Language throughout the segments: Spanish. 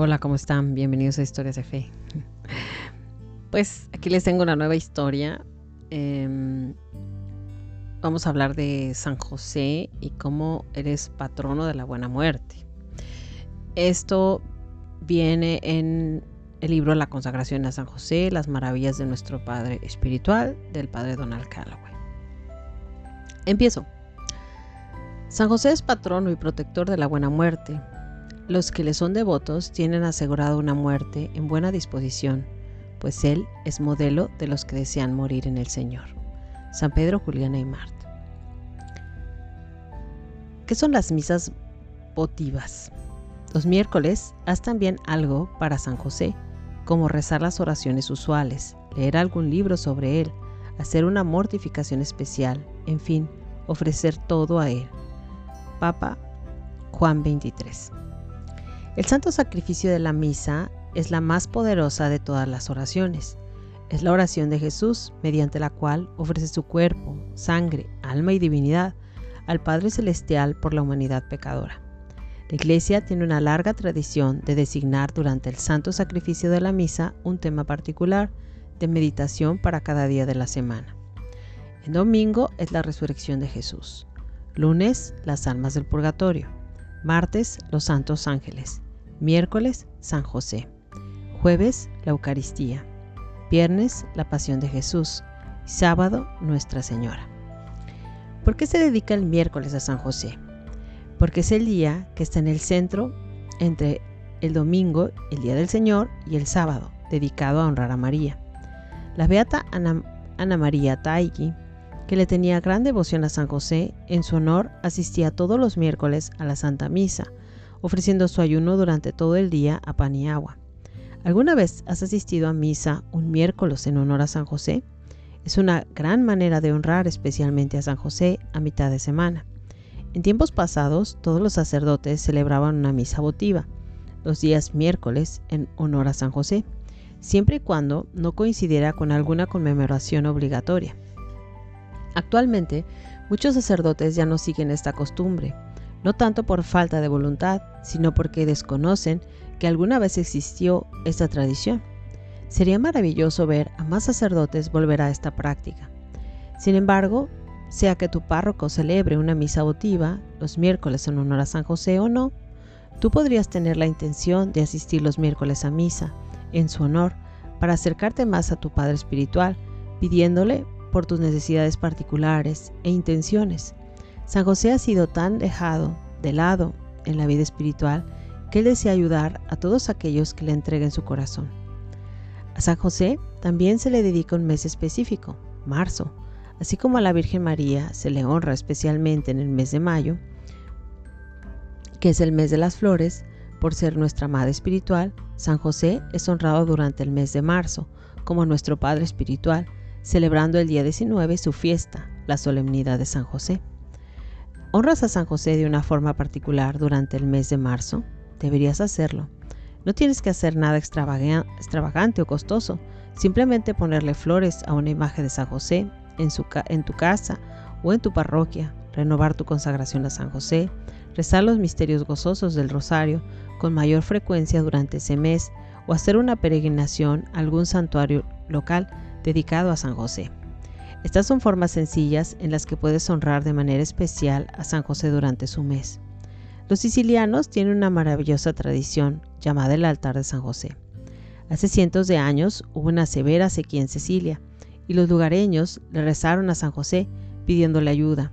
Hola, ¿cómo están? Bienvenidos a Historias de Fe. Pues aquí les tengo una nueva historia. Em, vamos a hablar de San José y cómo eres patrono de la buena muerte. Esto viene en el libro La consagración a San José, las maravillas de nuestro Padre Espiritual, del Padre Donald Calloway. Empiezo. San José es patrono y protector de la buena muerte. Los que le son devotos tienen asegurado una muerte en buena disposición, pues Él es modelo de los que desean morir en el Señor. San Pedro, Juliana y Marta. ¿Qué son las misas votivas? Los miércoles haz también algo para San José, como rezar las oraciones usuales, leer algún libro sobre él, hacer una mortificación especial, en fin, ofrecer todo a él. Papa Juan 23. El santo sacrificio de la misa es la más poderosa de todas las oraciones. Es la oración de Jesús, mediante la cual ofrece su cuerpo, sangre, alma y divinidad al Padre Celestial por la humanidad pecadora. La Iglesia tiene una larga tradición de designar durante el santo sacrificio de la misa un tema particular de meditación para cada día de la semana. El domingo es la resurrección de Jesús. Lunes, las almas del purgatorio. Martes, los santos ángeles. Miércoles, San José. Jueves, la Eucaristía. Viernes, la Pasión de Jesús. Sábado, Nuestra Señora. ¿Por qué se dedica el miércoles a San José? Porque es el día que está en el centro entre el domingo, el Día del Señor, y el sábado, dedicado a honrar a María. La beata Ana, María Taigi, que le tenía gran devoción a San José, en su honor asistía todos los miércoles a la Santa Misa, ofreciendo su ayuno durante todo el día a pan y agua. ¿Alguna vez has asistido a misa un miércoles en honor a San José? Es una gran manera de honrar especialmente a San José a mitad de semana. En tiempos pasados, todos los sacerdotes celebraban una misa votiva, los días miércoles en honor a San José, siempre y cuando no coincidiera con alguna conmemoración obligatoria. Actualmente, muchos sacerdotes ya no siguen esta costumbre, no tanto por falta de voluntad, sino porque desconocen que alguna vez existió esta tradición. Sería maravilloso ver a más sacerdotes volver a esta práctica. Sin embargo, sea que tu párroco celebre una misa votiva los miércoles en honor a San José o no, tú podrías tener la intención de asistir los miércoles a misa en su honor para acercarte más a tu Padre Espiritual, pidiéndole por tus necesidades particulares e intenciones. San José ha sido tan dejado de lado en la vida espiritual que él desea ayudar a todos aquellos que le entreguen su corazón. A San José también se le dedica un mes específico, marzo, así como a la Virgen María se le honra especialmente en el mes de mayo, que es el mes de las flores, por ser nuestra madre espiritual, San José es honrado durante el mes de marzo, como nuestro Padre espiritual, celebrando el día 19 su fiesta, la solemnidad de San José. ¿Honras a San José de una forma particular durante el mes de marzo? Deberías hacerlo. No tienes que hacer nada extravagante o costoso, simplemente ponerle flores a una imagen de San José en, en tu casa o en tu parroquia, renovar tu consagración a San José, rezar los misterios gozosos del rosario con mayor frecuencia durante ese mes o hacer una peregrinación a algún santuario local dedicado a San José. Estas son formas sencillas en las que puedes honrar de manera especial a San José durante su mes. Los sicilianos tienen una maravillosa tradición llamada el altar de San José. Hace cientos de años hubo una severa sequía en Sicilia y los lugareños le rezaron a San José pidiéndole ayuda.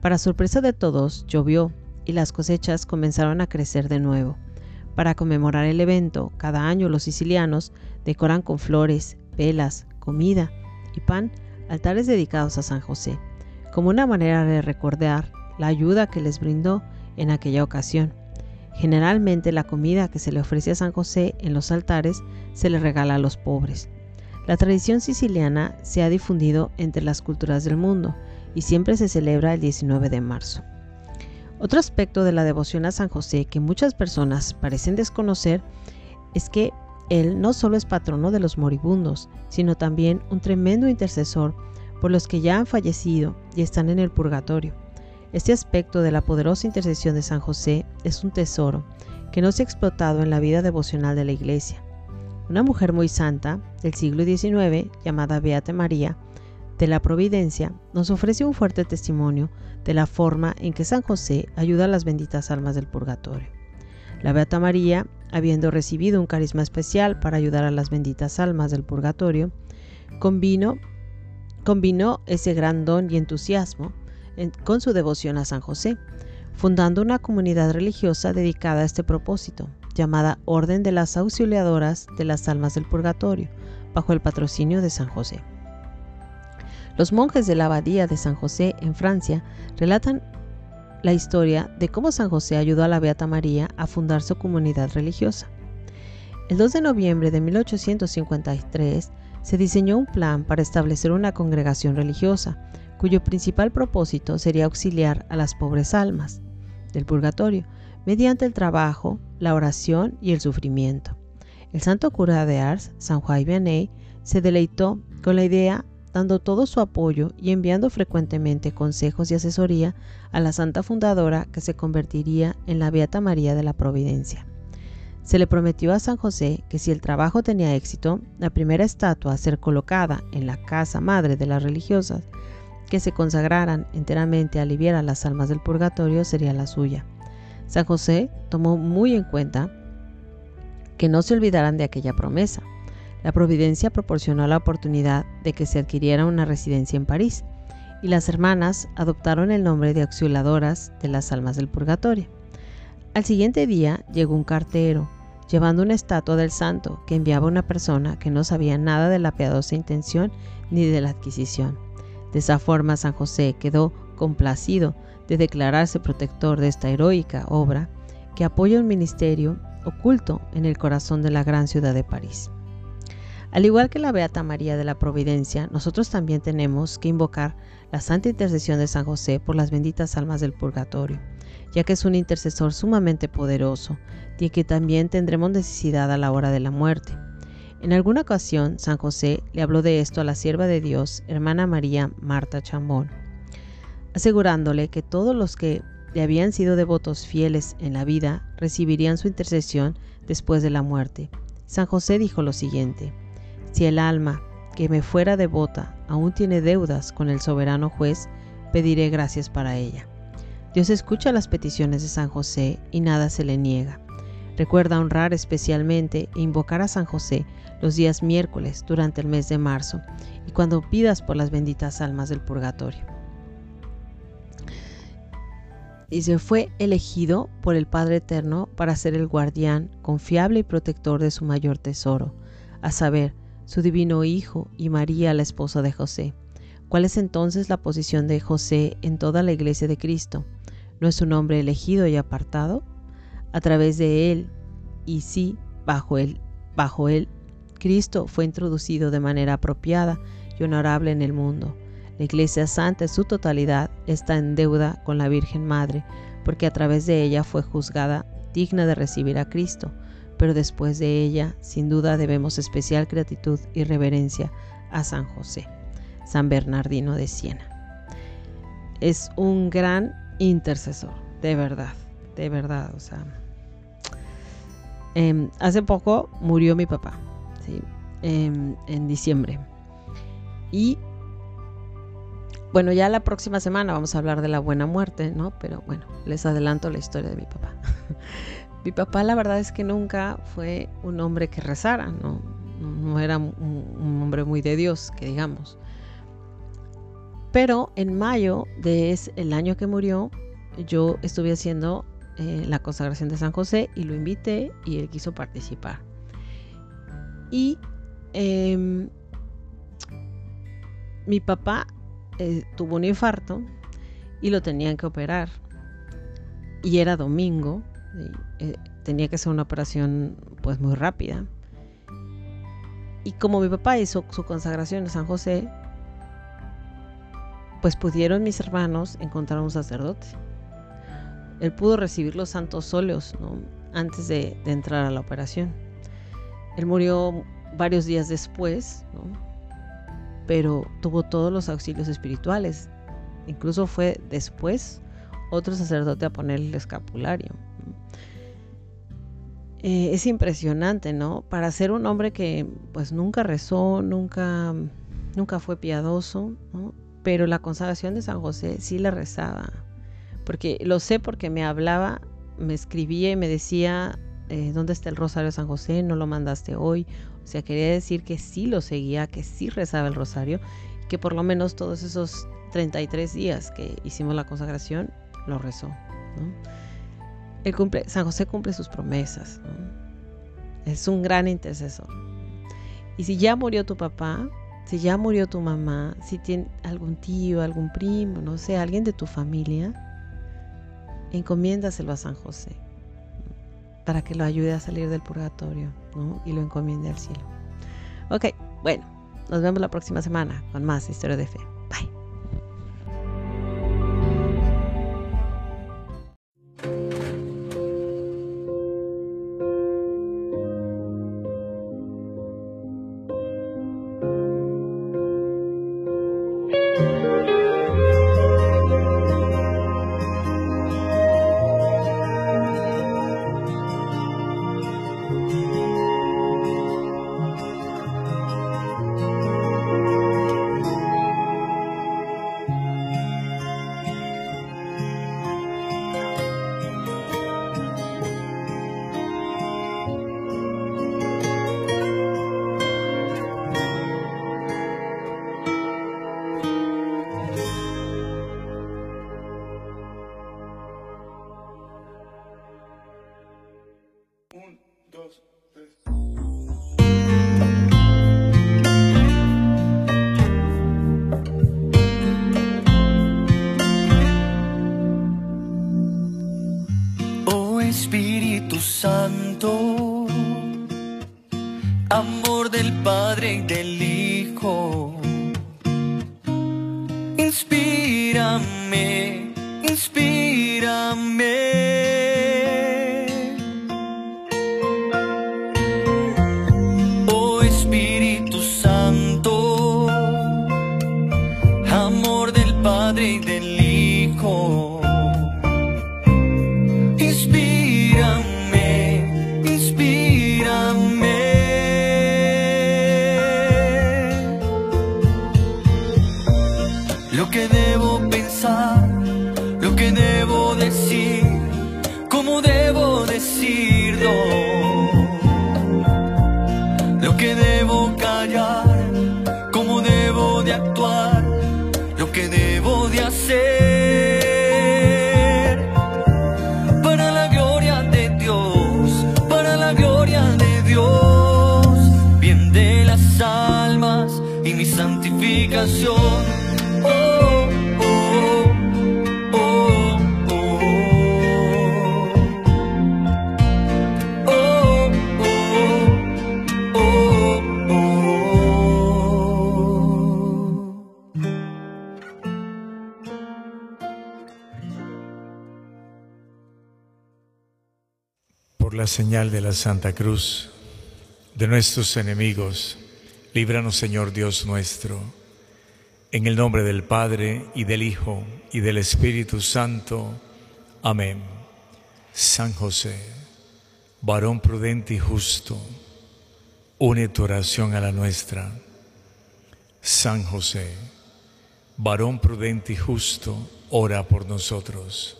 Para sorpresa de todos, llovió y las cosechas comenzaron a crecer de nuevo. Para conmemorar el evento, cada año los sicilianos decoran con flores, velas, comida y pan altares dedicados a San José, como una manera de recordar la ayuda que les brindó en aquella ocasión. Generalmente la comida que se le ofrece a San José en los altares se le regala a los pobres. La tradición siciliana se ha difundido entre las culturas del mundo y siempre se celebra el 19 de marzo. Otro aspecto de la devoción a San José que muchas personas parecen desconocer es que él no solo es patrono de los moribundos, sino también un tremendo intercesor por los que ya han fallecido y están en el purgatorio. Este aspecto de la poderosa intercesión de San José es un tesoro que no se ha explotado en la vida devocional de la Iglesia. Una mujer muy santa del siglo XIX, llamada Beata María de la Providencia, nos ofrece un fuerte testimonio de la forma en que San José ayuda a las benditas almas del purgatorio. La Beata María, habiendo recibido un carisma especial para ayudar a las benditas almas del purgatorio, combinó, ese gran don y entusiasmo con su devoción a San José, fundando una comunidad religiosa dedicada a este propósito, llamada Orden de las Auxiliadoras de las Almas del Purgatorio, bajo el patrocinio de San José. Los monjes de la abadía de San José en Francia relatan la historia de cómo San José ayudó a la Beata María a fundar su comunidad religiosa. El 2 de noviembre de 1853 se diseñó un plan para establecer una congregación religiosa, cuyo principal propósito sería auxiliar a las pobres almas del purgatorio mediante el trabajo, la oración y el sufrimiento. El santo cura de Ars, San Juan Vianney, se deleitó con la idea dando todo su apoyo y enviando frecuentemente consejos y asesoría a la santa fundadora que se convertiría en la Beata María de la Providencia. Se le prometió a San José que si el trabajo tenía éxito, la primera estatua a ser colocada en la casa madre de las religiosas que se consagraran enteramente a aliviar a las almas del purgatorio sería la suya. San José tomó muy en cuenta que no se olvidaran de aquella promesa. La providencia proporcionó la oportunidad de que se adquiriera una residencia en París y las hermanas adoptaron el nombre de auxiliadoras de las almas del purgatorio. Al siguiente día llegó un cartero llevando una estatua del santo que enviaba una persona que no sabía nada de la piadosa intención ni de la adquisición. De esa forma San José quedó complacido de declararse protector de esta heroica obra que apoya un ministerio oculto en el corazón de la gran ciudad de París. Al igual que la Beata María de la Providencia, nosotros también tenemos que invocar la santa intercesión de San José por las benditas almas del purgatorio, ya que es un intercesor sumamente poderoso y que también tendremos necesidad a la hora de la muerte. En alguna ocasión, San José le habló de esto a la sierva de Dios, hermana María Marta Chambón, asegurándole que todos los que le habían sido devotos fieles en la vida recibirían su intercesión después de la muerte. San José dijo lo siguiente, si el alma que me fuera devota aún tiene deudas con el soberano juez, pediré gracias para ella. Dios escucha las peticiones de San José y nada se le niega. Recuerda honrar especialmente e invocar a San José los días miércoles durante el mes de marzo y cuando pidas por las benditas almas del purgatorio y se fue elegido por el Padre Eterno para ser el guardián confiable y protector de su mayor tesoro, a saber, su divino Hijo y María, la esposa de José. ¿Cuál es entonces la posición de José en toda la iglesia de Cristo? ¿No es un hombre elegido y apartado? A través de él, y sí, bajo él, bajo él, Cristo fue introducido de manera apropiada y honorable en el mundo la Iglesia Santa en su totalidad está en deuda con la Virgen Madre, porque a través de ella fue juzgada digna de recibir a Cristo, pero después de ella, sin duda, debemos especial gratitud y reverencia a San José, San Bernardino de Siena. Es un gran intercesor, de verdad, de verdad, o sea. Em, hace poco murió mi papá, em, en diciembre. Y bueno, ya la próxima semana vamos a hablar de la buena muerte, ¿no? Pero bueno, les adelanto la historia de mi papá. mi papá la verdad es que nunca fue un hombre que rezara, ¿no? Era un, hombre muy de Dios, que digamos. Pero en mayo de año que murió, yo estuve haciendo eh, la consagración de San José y lo invité y él quiso participar. Y em, mi papá eh, tuvo un infarto y lo tenían que operar. Y era domingo, eh, tenía que ser una operación pues muy rápida. Y como mi papá hizo su consagración en San José, pues pudieron mis hermanos encontrar un sacerdote. Él pudo recibir los santos óleos antes de, entrar a la operación. Él murió varios días después, pero tuvo todos los auxilios espirituales. Incluso fue después otro sacerdote a ponerle el escapulario. Eh, es impresionante, ¿no? Para ser un hombre que pues nunca rezó, nunca, nunca fue piadoso. Pero la consagración de San José sí le rezaba. Porque lo sé porque me hablaba, me escribía y me decía, eh, ¿dónde está el rosario de San José? No lo mandaste hoy. O sea, quería decir que sí lo seguía, que sí rezaba el rosario, que por lo menos todos esos 33 días que hicimos la consagración, lo rezó. ¿no? San José cumple sus promesas. Es un gran intercesor. Y si ya murió tu papá, si ya murió tu mamá, si tiene algún tío, algún primo, no sé, alguien de tu familia, encomiéndaselo a San José para que lo ayude a salir del purgatorio y lo encomiende al cielo. Ok, bueno, nos vemos la próxima semana con más historia de fe. lo que debo pensar. Señal de la Santa Cruz de nuestros enemigos, líbranos Señor Dios nuestro, en el nombre del Padre y del Hijo y del Espíritu Santo. Amén. San José, varón prudente y justo, une tu oración a la nuestra. San José, varón prudente y justo, ora por nosotros.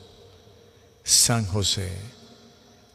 San José,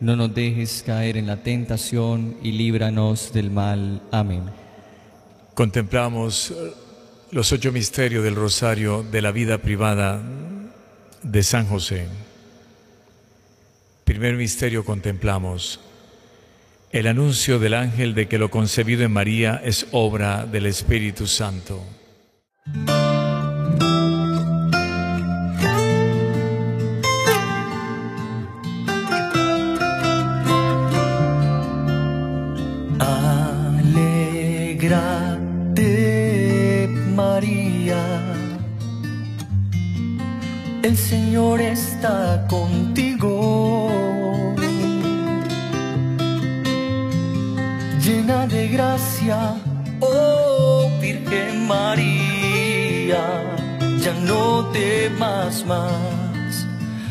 no nos dejes caer en la tentación y líbranos del mal. Amén. Contemplamos eh, los ocho misterios del rosario de la vida privada de San José. Primer misterio contemplamos el anuncio del ángel de que lo concebido en María es obra del Espíritu Santo. El Señor está contigo. Llena de gracia, oh Virgen María, ya no temas más,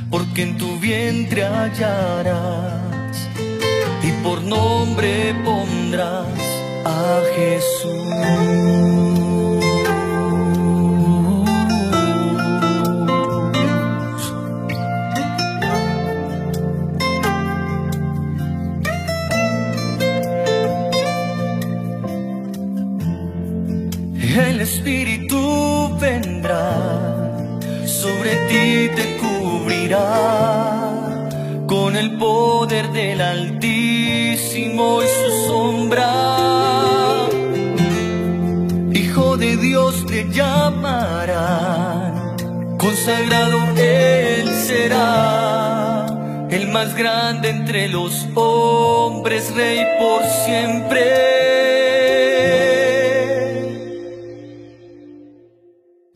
porque en tu vientre hallarás y por nombre pondrás a Jesús. Con el poder del Altísimo y su sombra. Hijo de Dios te llamarán, consagrado Él será, el más grande entre los hombres, Rey por siempre.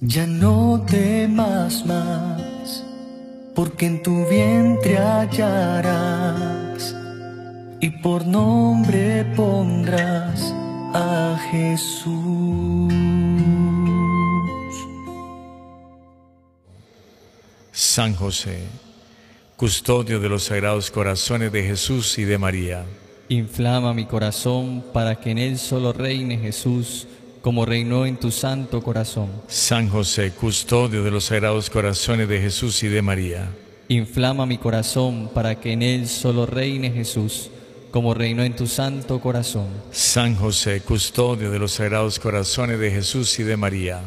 Ya no temas más, porque en tu vientre hallarás y por nombre pondrás a Jesús. San José, custodio de los sagrados corazones de Jesús y de María. Inflama mi corazón para que en él solo reine Jesús como reinó en tu santo corazón. San José, custodio de los sagrados corazones de Jesús y de María. Inflama mi corazón para que en él solo reine Jesús, como reinó en tu santo corazón. San José, custodio de los sagrados corazones de Jesús y de María.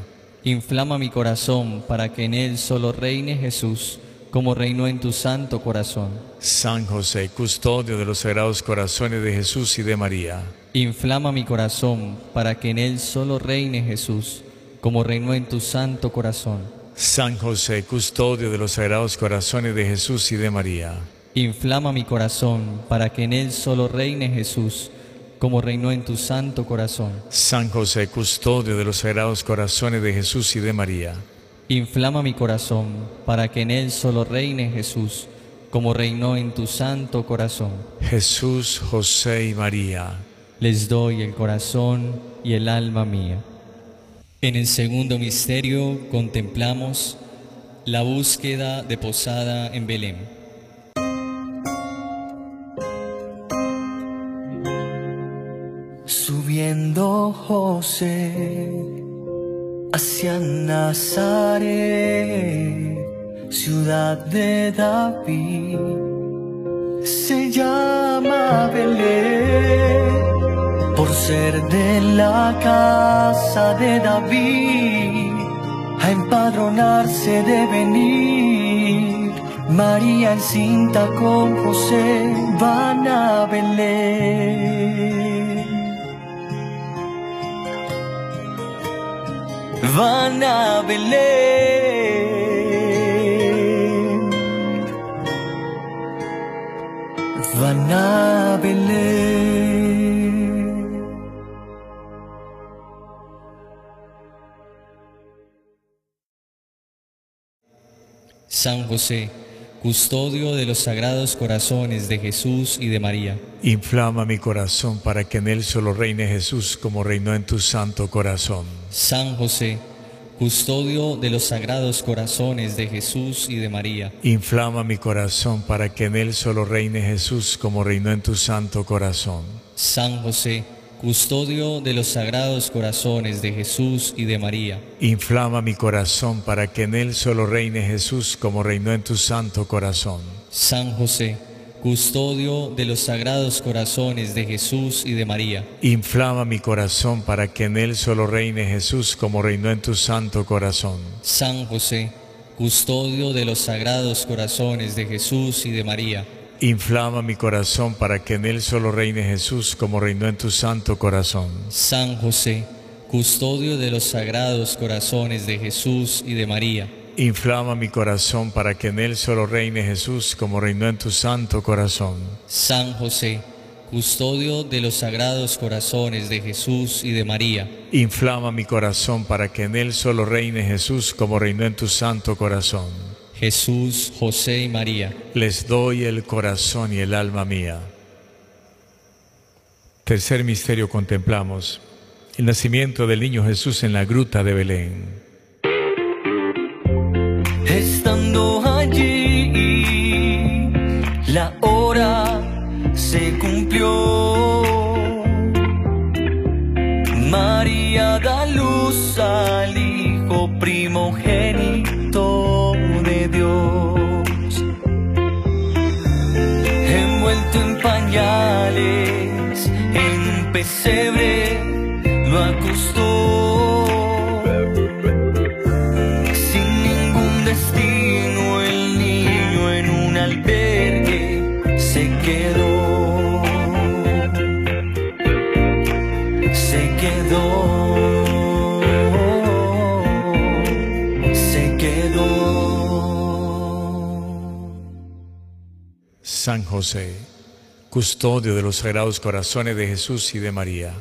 Inflama mi corazón para que en él solo reine Jesús, como reinó en tu santo corazón. San José, custodio de los sagrados corazones de Jesús y de María. Inflama mi corazón para que en él solo reine Jesús, como reinó en tu santo corazón. San José, custodio de los sagrados corazones de Jesús y de María. Inflama mi corazón para que en él solo reine Jesús, como reinó en tu santo corazón. San José, custodio de los sagrados corazones de Jesús y de María. Inflama mi corazón para que en él solo reine Jesús, como reinó en tu santo corazón. Jesús, José y María les doy el corazón y el alma mía. En el segundo misterio contemplamos la búsqueda de posada en Belén. Subiendo José hacia Nazaret, ciudad de David, se llama de la casa de David, a empadronarse de venir. María encinta con José van a Belén. Van a Belén. Van a Belén. San José, custodio de los sagrados corazones de Jesús y de María. Inflama mi corazón para que en él solo reine Jesús como reinó en tu santo corazón. San José, custodio de los sagrados corazones de Jesús y de María. Inflama mi corazón para que en él solo reine Jesús como reinó en tu santo corazón. San José, custodio de los sagrados corazones de Jesús y de María. Inflama mi corazón para que en él solo reine Jesús como reinó en tu santo corazón. San José, custodio de los sagrados corazones de Jesús y de María. Inflama mi corazón para que en él solo reine Jesús como reinó en tu santo corazón. San José, custodio de los sagrados corazones de Jesús y de María Inflama mi corazón para que en él solo reine Jesús como reinó en tu santo corazón. San José, custodio de los sagrados corazones de Jesús y de María. Inflama mi corazón para que en él solo reine Jesús como reinó en tu santo corazón. San José, custodio de los sagrados corazones de Jesús y de María. Inflama mi corazón para que en él solo reine Jesús como reinó en tu santo corazón. Jesús, José y María, les doy el corazón y el alma mía. Tercer misterio contemplamos el nacimiento del niño Jesús en la gruta de Belén. Estando allí, la hora se cumplió. María da luz al Hijo primogénito pañales, en pesebre, lo acostó. Sin ningún destino, el niño en un albergue se quedó. Se quedó. Se quedó. San José, custodio de los sagrados corazones de Jesús y de María.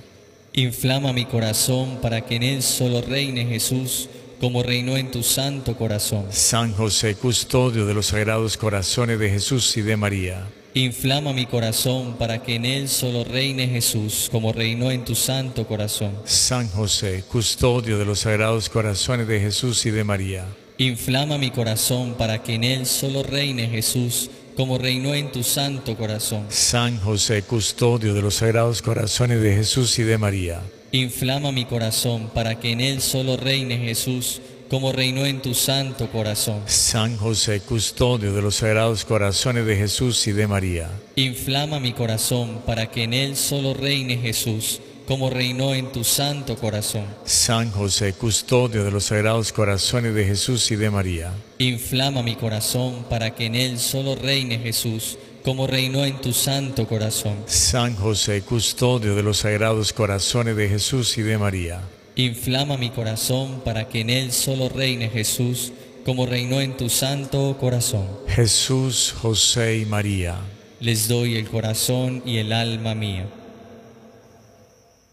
inflama mi corazón para que en él solo reine Jesús, como reinó en tu santo corazón. San José, custodio de los sagrados corazones de Jesús y de María. Inflama mi corazón para que en él solo reine Jesús, como reinó en tu santo corazón. San José, custodio de los sagrados corazones de Jesús y de María. Inflama mi corazón para que en él solo reine Jesús, como reinó en tu santo corazón. San José, custodio de los sagrados corazones de Jesús y de María. Inflama mi corazón para que en él solo reine Jesús, como reinó en tu santo corazón. San José, custodio de los sagrados corazones de Jesús y de María. Inflama mi corazón para que en él solo reine Jesús, como reinó en tu santo corazón. San José, custodio de los sagrados corazones de Jesús y de María. Inflama mi corazón para que en él solo reine Jesús, como reinó en tu santo corazón. San José, custodio de los sagrados corazones de Jesús y de María. Inflama mi corazón para que en él solo reine Jesús, como reinó en tu santo corazón. Jesús, José y María. Les doy el corazón y el alma mía.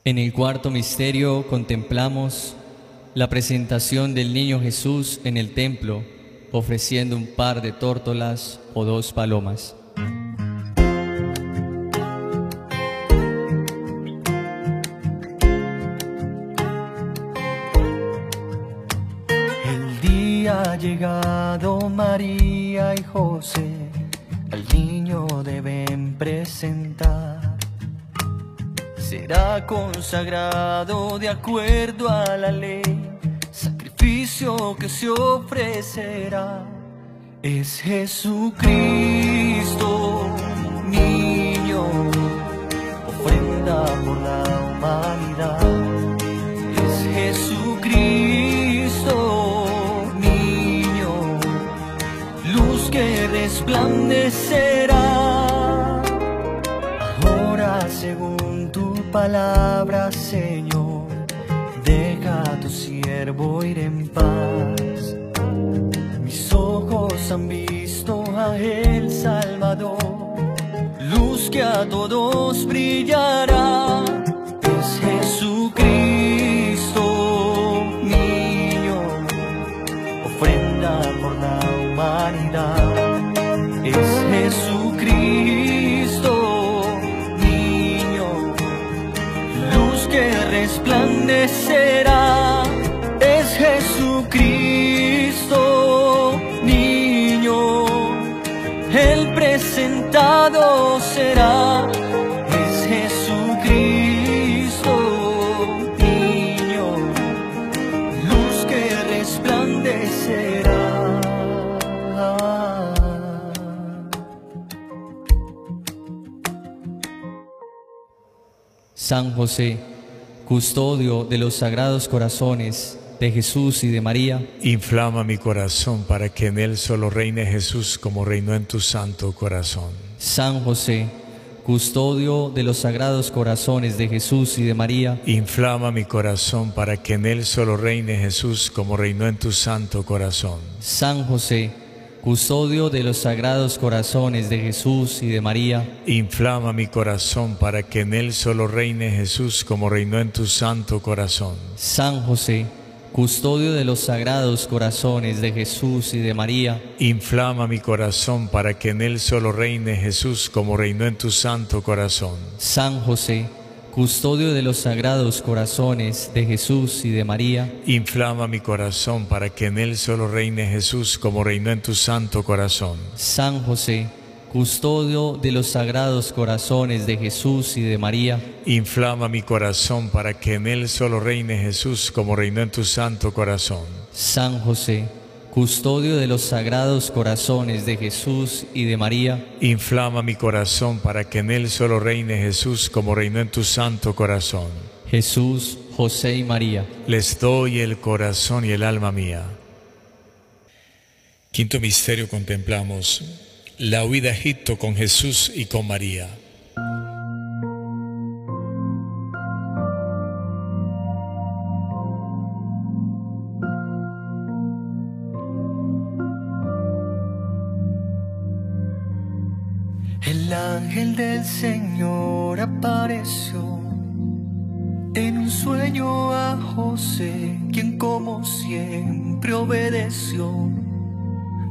En el cuarto misterio contemplamos la presentación del niño Jesús en el templo, ofreciendo un par de tórtolas o dos palomas. El día ha llegado María y José, al niño deben presentar. Será consagrado de acuerdo a la ley, sacrificio que se ofrecerá. Es Jesucristo, niño, ofrenda por la humanidad. Es Jesucristo, niño, luz que resplandecerá. Palabra, Señor, deja a tu siervo ir en paz. Mis ojos han visto a el Salvador, luz que a todos brillará. Es Jesucristo, niño, ofrenda por la humanidad. Es Jesucristo, Es Jesucristo, niño, el presentado será. Es Jesucristo, niño, luz que resplandecerá. San José, custodio de los sagrados corazones de Jesús y de María, Inflama mi corazón para que en él solo reine Jesús como reinó en tu santo corazón. San José, custodio de los sagrados corazones de Jesús y de María, Inflama mi corazón para que en él solo reine Jesús como reinó en tu santo corazón. San José, custodio de los sagrados corazones de Jesús y de María, Inflama mi corazón para que en él solo reine Jesús como reinó en tu santo corazón. San José, custodio de los sagrados corazones de Jesús y de María, Inflama mi corazón para que en él solo reine Jesús como reinó en tu santo corazón. San José, custodio de los sagrados corazones de Jesús y de María, Inflama mi corazón para que en él solo reine Jesús como reinó en tu santo corazón. San José, custodio de los sagrados corazones de Jesús y de María, Inflama mi corazón para que en él solo reine Jesús como reinó en tu santo corazón. San José, custodio de los sagrados corazones de Jesús y de María, Inflama mi corazón para que en él solo reine Jesús como reinó en tu santo corazón. Jesús, José y María. Les doy el corazón y el alma mía. Quinto misterio contemplamos la huida a Egipto con Jesús y con María. Ángel del Señor apareció en un sueño a José, quien como siempre obedeció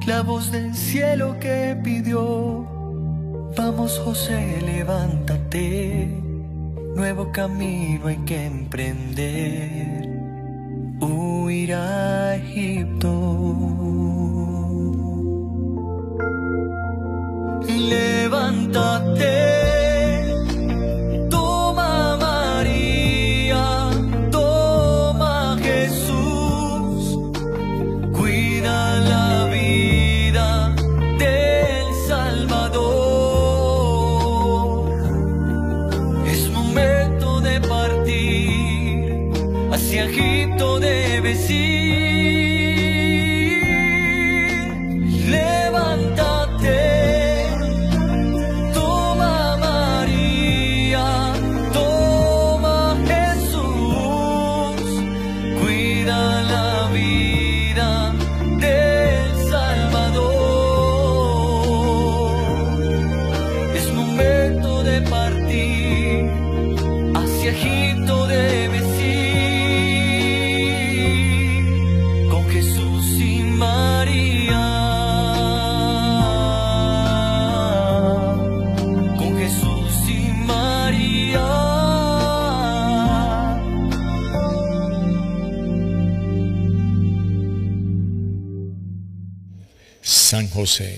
la voz del cielo que pidió. Vamos José, levántate, nuevo camino hay que emprender, huir a Egipto. Levántate, José,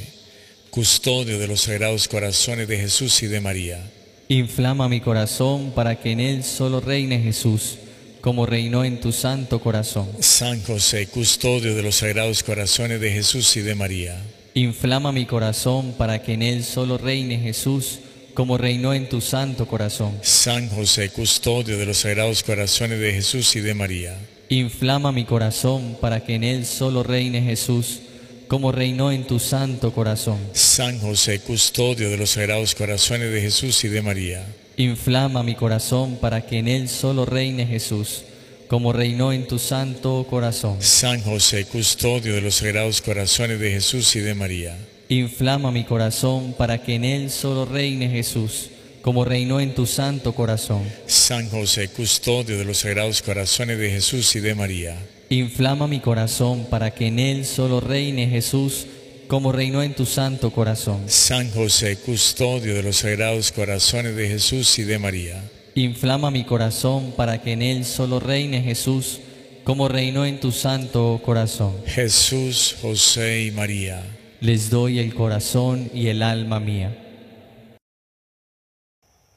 custodio de los sagrados corazones de Jesús y de María. Inflama mi corazón para que en él solo reine Jesús, como reinó en tu santo corazón. San José, custodio de los sagrados corazones de Jesús y de María. Inflama mi corazón para que en él solo reine Jesús, como reinó en tu santo corazón. San José, custodio de los sagrados corazones de Jesús y de María. Inflama mi corazón para que en él solo reine Jesús, como reinó en tu santo corazón. San José, custodio de los sagrados corazones de Jesús y de María. Inflama mi corazón para que en él solo reine Jesús, como reinó en tu santo corazón. San José, custodio de los sagrados corazones de Jesús y de María. Inflama mi corazón para que en él solo reine Jesús, como reinó en tu santo corazón. San José, custodio de los sagrados corazones de Jesús y de María. Inflama mi corazón para que en él solo reine Jesús, como reinó en tu santo corazón. San José, custodio de los sagrados corazones de Jesús y de María. Inflama mi corazón para que en él solo reine Jesús, como reinó en tu santo corazón. Jesús, José y María. Les doy el corazón y el alma mía.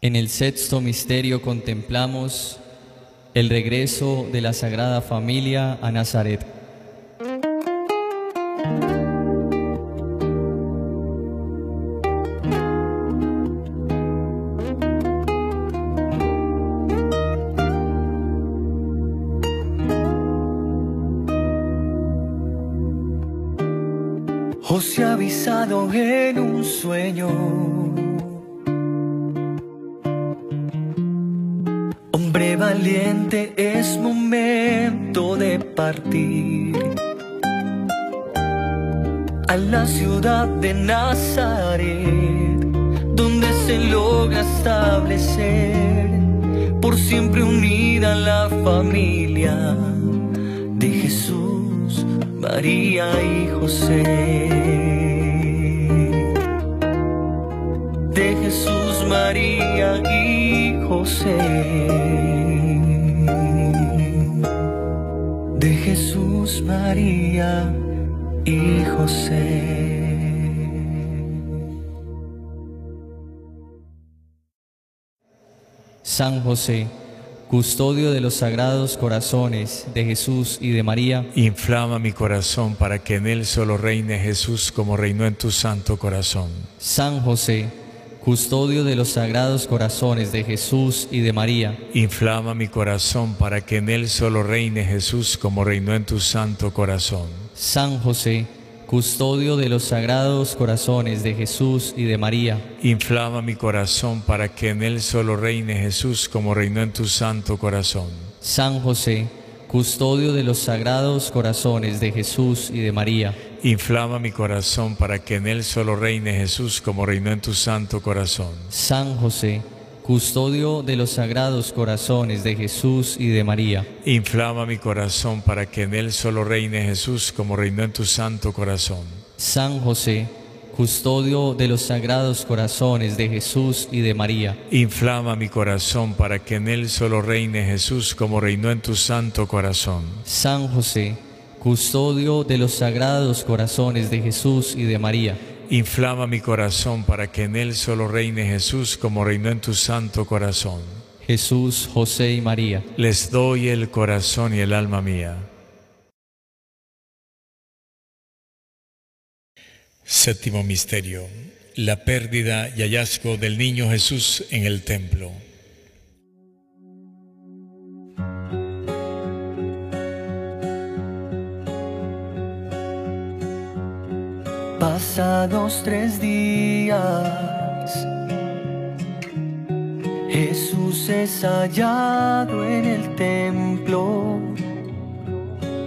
En el sexto misterio contemplamos el regreso de la Sagrada Familia a Nazaret. José avisado en un sueño. Valiente, es momento de partir a la ciudad de Nazaret, donde se logra establecer por siempre unida la familia de Jesús, María y José. De Jesús, María y José. María y José. San José, custodio de los sagrados corazones de Jesús y de María, Inflama mi corazón para que en él solo reine Jesús como reinó en tu santo corazón. San José, custodio de los sagrados corazones de Jesús y de María, Inflama mi corazón para que en él solo reine Jesús como reinó en tu santo corazón. San José, custodio de los sagrados corazones de Jesús y de María, Inflama mi corazón para que en él solo reine Jesús como reinó en tu santo corazón. San José, custodio de los sagrados corazones de Jesús y de María, Inflama mi corazón para que en él solo reine Jesús como reinó en tu santo corazón. San José, custodio de los sagrados corazones de Jesús y de María, Inflama mi corazón para que en él solo reine Jesús como reinó en tu santo corazón. San José, custodio de los sagrados corazones de Jesús y de María, Inflama mi corazón para que en él solo reine Jesús como reinó en tu santo corazón. San José, custodio de los sagrados corazones de Jesús y de María, Inflama mi corazón para que en él solo reine Jesús como reinó en tu santo corazón. Jesús, José y María, Les doy el corazón y el alma mía. Séptimo misterio. La pérdida y hallazgo del niño Jesús en el templo. Pasados tres días, Jesús es hallado en el templo,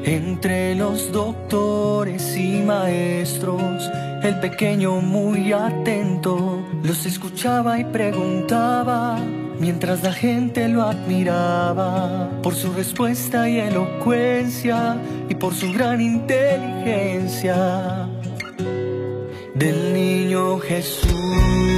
entre los doctores y maestros. El pequeño muy atento los escuchaba y preguntaba, mientras la gente lo admiraba por su respuesta y elocuencia y por su gran inteligencia del niño Jesús.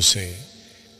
José,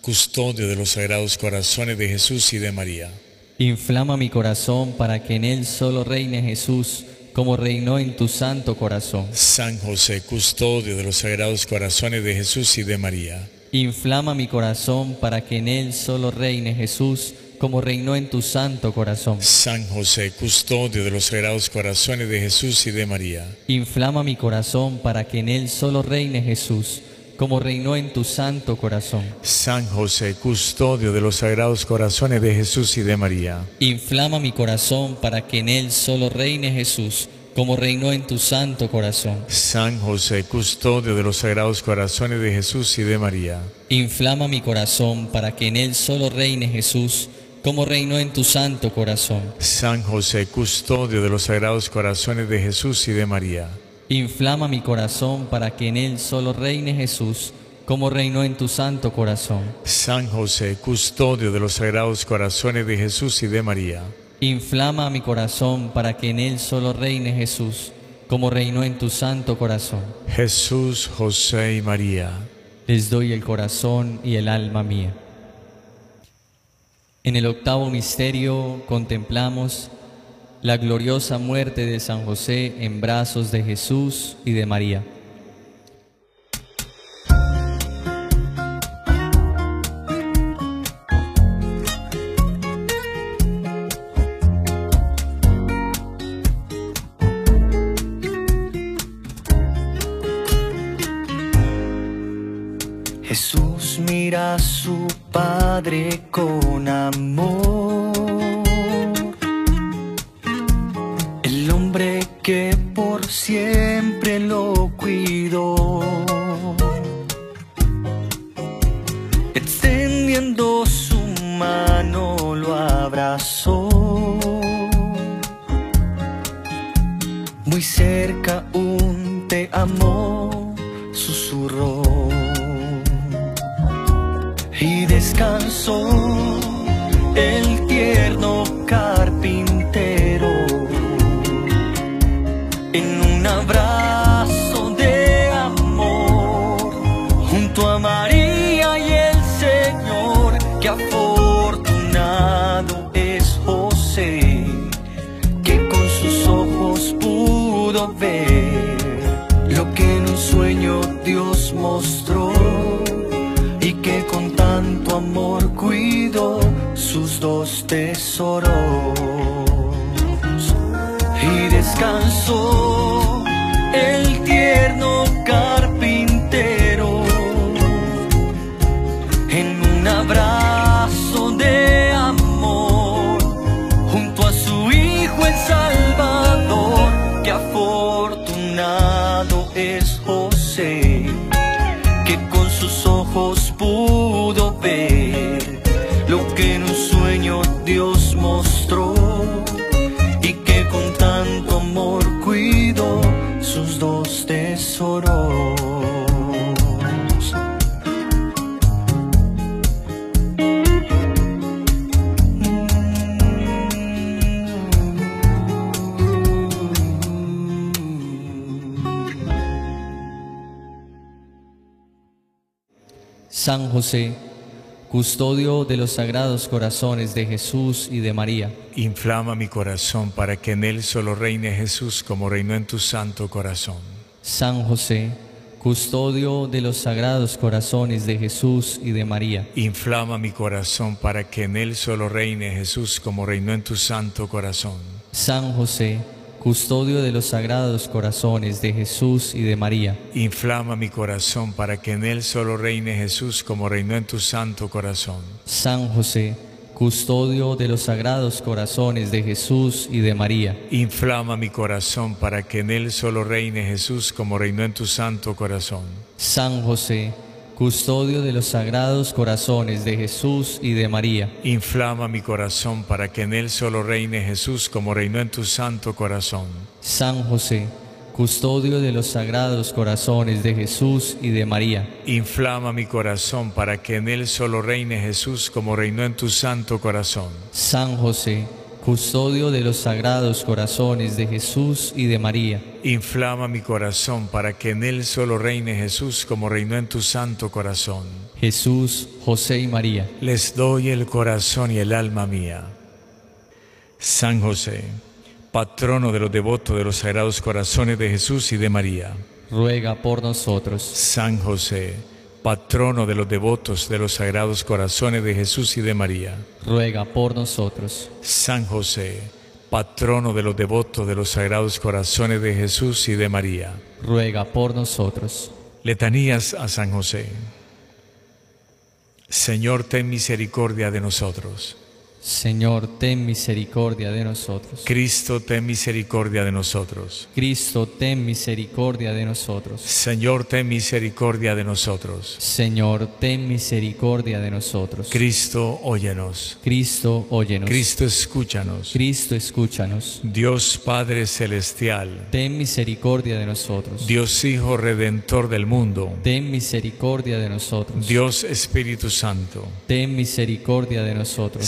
custodio de los sagrados corazones de Jesús y de María. inflama mi corazón para que en él solo reine Jesús, como reinó en tu santo corazón. San José, custodio de los sagrados corazones de Jesús y de María. Inflama mi corazón para que en él solo reine Jesús, como reinó en tu santo corazón. San José, custodio de los sagrados corazones de Jesús y de María. Inflama mi corazón para que en él solo reine Jesús, como reinó en tu santo corazón. San José, custodio de los sagrados corazones de Jesús y de María. Inflama mi corazón para que en él solo reine Jesús, como reinó en tu santo corazón. San José, custodio de los sagrados corazones de Jesús y de María. Inflama mi corazón para que en él solo reine Jesús, como reinó en tu santo corazón. San José, custodio de los sagrados corazones de Jesús y de María. Inflama mi corazón para que en él solo reine Jesús, como reinó en tu santo corazón. San José, custodio de los sagrados corazones de Jesús y de María. Inflama mi corazón para que en él solo reine Jesús, como reinó en tu santo corazón. Jesús, José y María. Les doy el corazón y el alma mía. En el octavo misterio contemplamos la gloriosa muerte de San José en brazos de Jesús y de María. Jesús mira a su Padre con amor José, custodio de los sagrados corazones de Jesús y de María, Inflama mi corazón para que en él solo reine Jesús como reinó en tu santo corazón. San José, custodio de los sagrados corazones de Jesús y de María, Inflama mi corazón para que en él solo reine Jesús como reinó en tu santo corazón. San José, custodio de los sagrados corazones de Jesús y de María, Inflama mi corazón para que en él solo reine Jesús como reinó en tu santo corazón. San José, custodio de los sagrados corazones de Jesús y de María, Inflama mi corazón para que en él solo reine Jesús como reinó en tu santo corazón. San José, custodio de los sagrados corazones de Jesús y de María, Inflama mi corazón para que en él solo reine Jesús como reinó en tu santo corazón. San José, custodio de los sagrados corazones de Jesús y de María, Inflama mi corazón para que en él solo reine Jesús como reinó en tu santo corazón. San José, custodio de los sagrados corazones de Jesús y de María, Inflama mi corazón para que en él solo reine Jesús como reinó en tu santo corazón. Jesús, José y María, Les doy el corazón y el alma mía. San José, patrono de los devotos de los sagrados corazones de Jesús y de María. ruega por nosotros. San José, patrono de los devotos de los sagrados corazones de Jesús y de María. ruega por nosotros. San José, patrono de los devotos de los sagrados corazones de Jesús y de María. ruega por nosotros. Letanías a San José. Señor, ten misericordia de nosotros. Señor, ten misericordia de nosotros. Cristo, ten misericordia de nosotros. Cristo, ten misericordia de nosotros. Señor, ten misericordia de nosotros. Señor, ten misericordia de nosotros. Cristo, óyenos. Cristo, óyenos. Cristo, escúchanos. Cristo, escúchanos. Dios Padre Celestial, Ten misericordia de nosotros. Dios Hijo Redentor del mundo, Ten misericordia de nosotros. Dios Espíritu Santo, Ten misericordia de nosotros.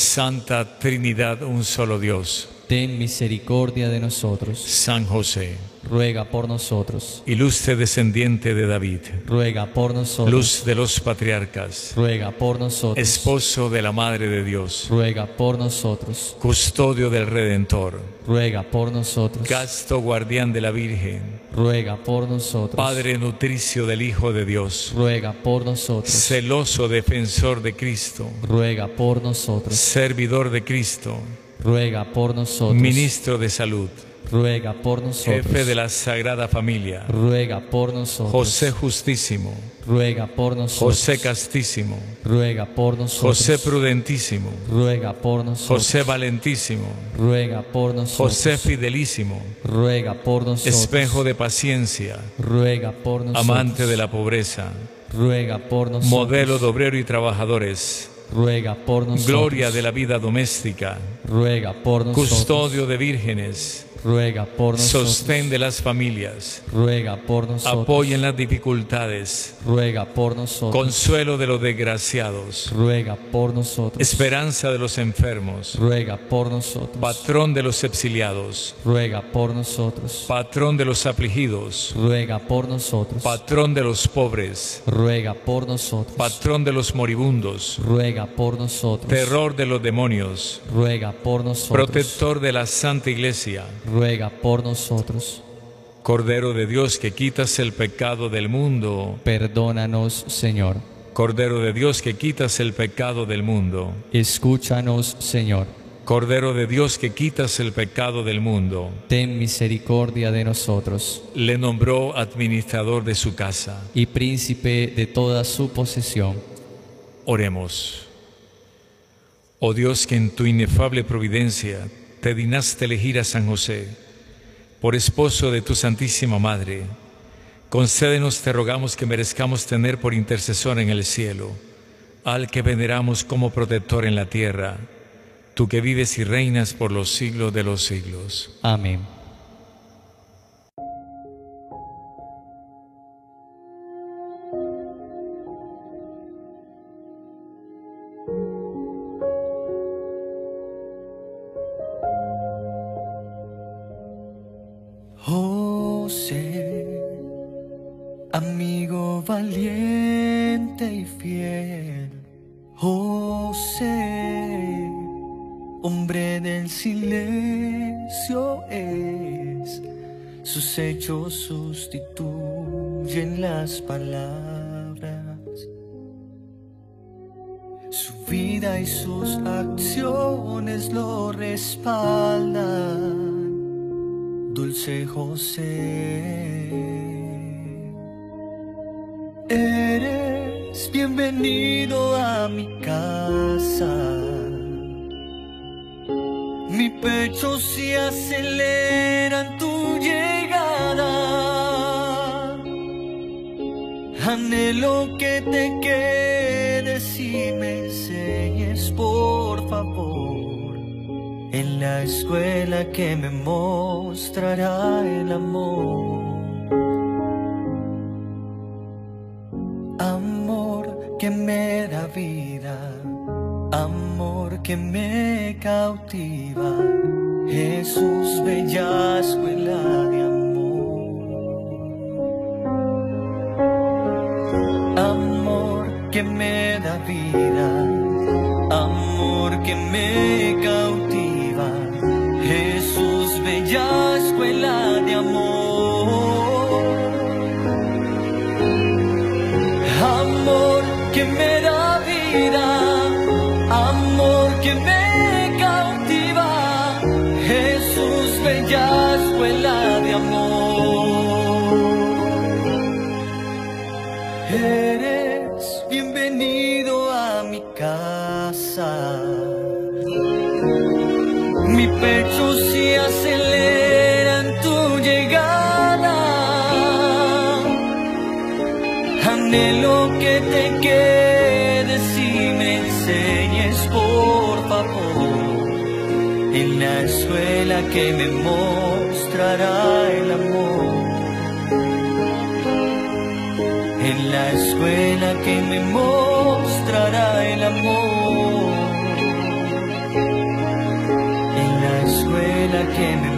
Trinidad, un solo Dios, Ten misericordia de nosotros. San José, Ruega por nosotros. ilustre descendiente de David, Ruega por nosotros. luz de los patriarcas, Ruega por nosotros. esposo de la Madre de Dios, Ruega por nosotros. custodio del Redentor, Ruega por nosotros. casto guardián de la Virgen, Ruega por nosotros. Padre nutricio del Hijo de Dios, Ruega por nosotros. celoso defensor de Cristo, Ruega por nosotros. servidor de Cristo, Ruega por nosotros. ministro de salud, ruega por nosotros. Jefe de la Sagrada Familia, ruega por nosotros. José Justísimo, ruega por nosotros. José Castísimo, ruega por nosotros. José Prudentísimo, ruega por nosotros. José Valentísimo, ruega por nosotros. José Fidelísimo, ruega por nosotros. espejo de paciencia, ruega por nosotros. amante de la pobreza, ruega por nosotros. modelo de obrero y trabajadores, ruega por nosotros. gloria de la vida doméstica, ruega por nosotros. custodio de vírgenes, ruega por nosotros. sostén de las familias, ruega por nosotros. apoyo en las dificultades, ruega por nosotros. consuelo de los desgraciados, ruega por nosotros. esperanza de los enfermos, ruega por nosotros. patrón de los exiliados, ruega por nosotros. patrón de los afligidos, ruega por nosotros. patrón de los pobres, ruega por nosotros. patrón de los moribundos, ruega por nosotros. terror de los demonios, ruega por nosotros. protector de la Santa Iglesia, ruega por nosotros. Cordero de Dios que quitas el pecado del mundo, Perdónanos, Señor. Cordero de Dios que quitas el pecado del mundo, Escúchanos, Señor. Cordero de Dios que quitas el pecado del mundo, Ten misericordia de nosotros le nombró administrador de su casa. y príncipe de toda su posesión. Oremos. Oh Dios, que en tu inefable providencia te dignaste elegir a San José por esposo de tu Santísima Madre, concédenos, te rogamos, que merezcamos tener por intercesor en el cielo al que veneramos como protector en la tierra, tú que vives y reinas por los siglos de los siglos. Amén. Amigo valiente y fiel. José, hombre del silencio es. Sus hechos sustituyen las palabras. Su vida y sus acciones lo respaldan. Dulce José, eres bienvenido a mi casa. Mi pecho se acelera en tu llegada. Anhelo que te quedes y me enseñes, por la escuela que me mostrará el amor. Amor que me da vida, amor que me cautiva, Jesús, bella escuela de amor. Amor que me da vida, amor que me escuela que me mostrará el amor. En la escuela que me mostrará el amor. En la escuela que me